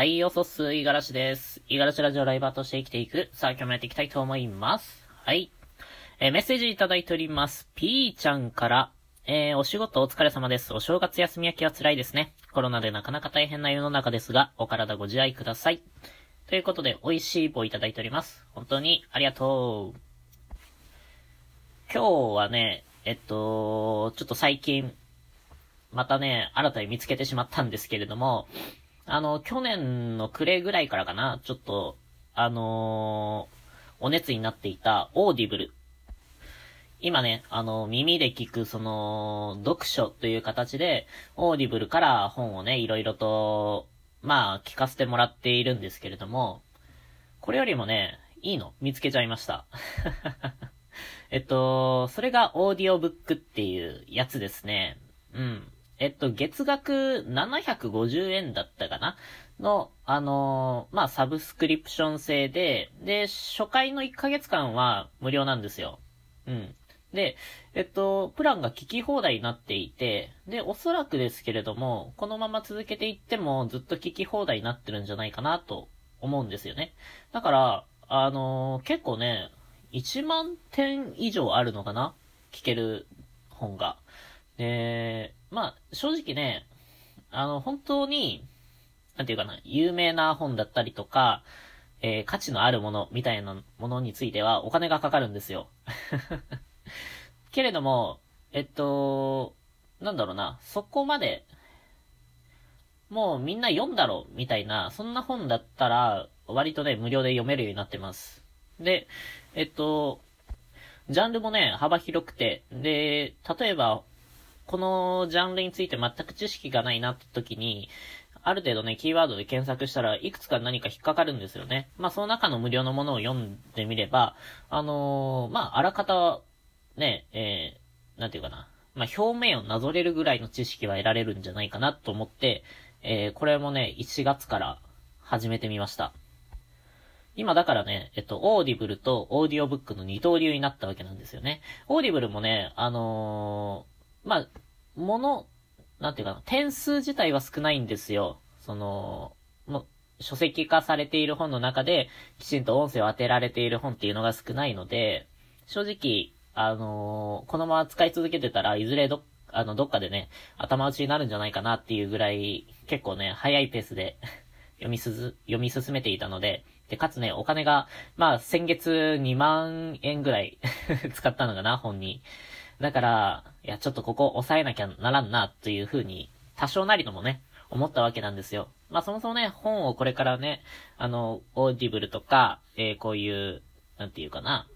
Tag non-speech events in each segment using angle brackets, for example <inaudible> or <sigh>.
はい、おそす、いがらしです。いがらしラジオライバーとして生きていく。さあ、今日もやっていきたいと思います。はい。えーメッセージいただいております。ピーちゃんから、えー、お仕事お疲れ様です。お正月休み明けは辛いですね。コロナでなかなか大変な世の中ですが、お体ご自愛ください。ということで、美味しい棒いただいております。本当にありがとう。今日はね、えっと、ちょっと最近、またね、新たに見つけてしまったんですけれども、あの、去年の暮れぐらいからかな、ちょっと、あのーお熱になっていたオーディブル。今ね、あの、耳で聞く、その、読書という形で、オーディブルから本をね、いろいろと、まあ、聞かせてもらっているんですけれども、これよりもね、いいの見つけちゃいました。<laughs> えっと、それがオーディオブックっていうやつですね。うん。えっと、月額750円だったかな？の、あのーまあ、サブスクリプション制で、で、初回の1ヶ月間は無料なんですよ。うん。で、えっと、プランが聞き放題になっていて、で、おそらくですけれども、このまま続けていってもずっと聞き放題になってるんじゃないかなと思うんですよね。だから、あのー結構ね、1万点以上あるのかな？聞ける本が。で、まあ、正直ね、あの、本当に、なんていうかな、有名な本だったりとか、えー価値のあるものみたいなものについてはお金がかかるんですよ。<laughs> けれども、えっと、なんだろうな、そこまで、もうみんな読んだろ、みたいな、そんな本だったら、割とね、無料で読めるようになってます。で、えっと、ジャンルもね、幅広くて、で、例えば、このジャンルについて全く知識がないなって時に、ある程度ね、キーワードで検索したらいくつか何か引っかかるんですよね。まあ、その中の無料のものを読んでみれば、あのーまあ、あらかた、ね、えー、なんていうかな。まあ、表面をなぞれるぐらいの知識は得られるんじゃないかなと思って、えー、これもね、1月から始めてみました。今だからね、えっと、オーディブルとオーディオブックの二刀流になったわけなんですよね。オーディブルもね、あのまあ、もの、なんていうかな、点数自体は少ないんですよ。その、もう、書籍化されている本の中で、きちんと音声を当てられている本っていうのが少ないので、正直、あのーこのまま使い続けてたらいずれどっ、あの、どっかでね、頭打ちになるんじゃないかなっていうぐらい、結構ね、早いペースで <laughs> 読みすず、読み進めていたので、で、かつね、お金が、まあ、先月2万円ぐらい <laughs> 使ったのかな、本に。だから、いや、ちょっとここ抑えなきゃならんな、というふうに、多少なりともね、思ったわけなんですよ。まあ、そもそもね、本をこれからね、あの、オーディブルとか、えーこういう、なんていうかな、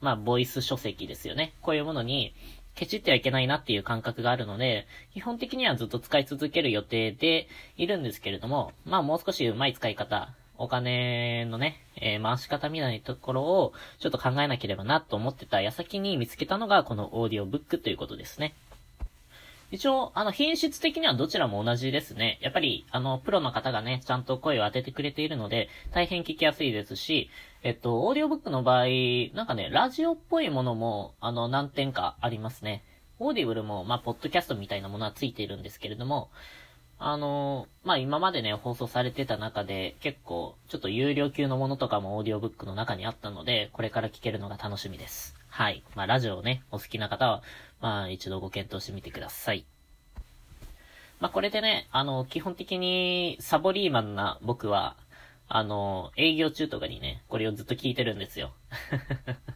まあ、ボイス書籍ですよね。こういうものに、ケチってはいけないなっていう感覚があるので、基本的にはずっと使い続ける予定でいるんですけれども、まあもう少し上手い使い方、お金のね、えー回し方みたいなところをちょっと考えなければなと思ってた矢先に見つけたのがこのオーディオブックということですね。一応、あの、品質的にはどちらも同じですね。やっぱり、あの、プロの方がね、ちゃんと声を当ててくれているので、大変聞きやすいですし、えっと、オーディオブックの場合、なんかね、ラジオっぽいものも、あの、何点かありますね。オーディブルも、まあ、ポッドキャストみたいなものはついているんですけれども、あの、まあ、今までね、放送されてた中で、結構、ちょっと有料級のものとかもオーディオブックの中にあったので、これから聞けるのが楽しみです。はい。まあ、ラジオをね、お好きな方は、まあ、一度ご検討してみてください。まあ、これでね、あの、基本的にサボリーマンな僕は、あの、営業中とかにね、これをずっと聞いてるんですよ。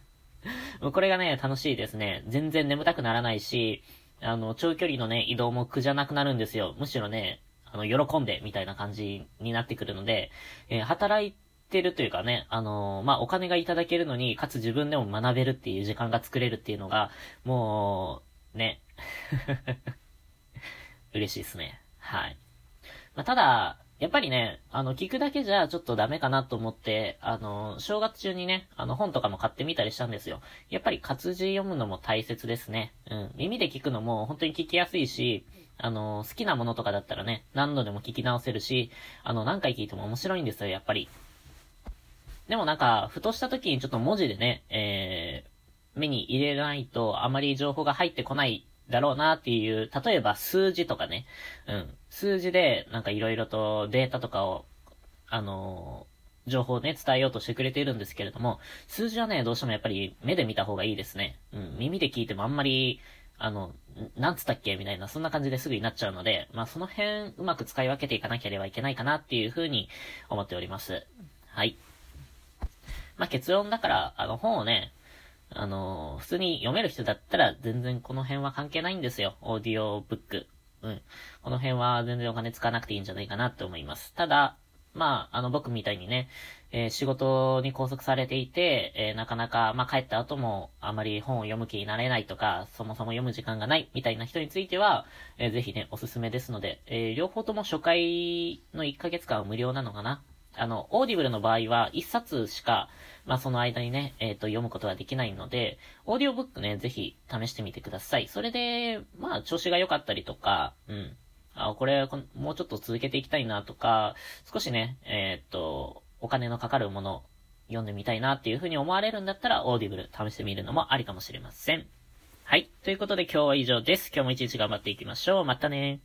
<laughs> これがね、楽しいですね。全然眠たくならないし、あの、長距離のね、移動も苦じゃなくなるんですよ。むしろね、あの、喜んで、みたいな感じになってくるので、えー働いてるというかね、あのーまあ、お金がいただけるのに、かつ自分でも学べるっていう時間が作れるっていうのが、もう、ね、<laughs> 嬉しいですね。はい。まあ、ただ、やっぱりね、あの、聞くだけじゃちょっとダメかなと思って、あの、正月中にね、あの、本とかも買ってみたりしたんですよ。やっぱり活字読むのも大切ですね。うん。耳で聞くのも本当に聞きやすいし、あの、好きなものとかだったらね、何度でも聞き直せるし、あの、何回聞いても面白いんですよ、やっぱり。でもなんか、ふとした時にちょっと文字でね、えー、目に入れないとあまり情報が入ってこないだろうなっていう、例えば数字とかね、うん。数字でなんか色々とデータとかをあのー、情報をね、伝えようとしてくれているんですけれども、数字はね、どうしてもやっぱり目で見た方がいいですね。うん、耳で聞いてもあんまり、あの、なんつったっけみたいな、そんな感じですぐになっちゃうので、まあその辺、うまく使い分けていかなければいけないかなっていうふうに思っております。はい。まあ結論だから、あの本をね、あの普通に読める人だったら全然この辺は関係ないんですよ。オーディオブック。うん。この辺は全然お金使わなくていいんじゃないかなって思います。ただ、まあ、あの僕みたいにね、えー、仕事に拘束されていて、えー、なかなか、まあ、帰った後もあまり本を読む気になれないとか、そもそも読む時間がないみたいな人については、えー、ぜひね、おすすめですので、え両方とも初回の1ヶ月間は無料なのかなあの、オーディブルの場合は1冊しか、まあ、その間にね、えっ、と、読むことができないので、オーディオブックね、ぜひ試してみてください。それで、まあ、調子が良かったりとか、うん。あ、これ、もうちょっと続けていきたいなとか、少しね、えっ、と、お金のかかるもの、読んでみたいなっていう風に思われるんだったら、オーディブル試してみるのもありかもしれません。はい。ということで今日は以上です。今日も一日頑張っていきましょう。またね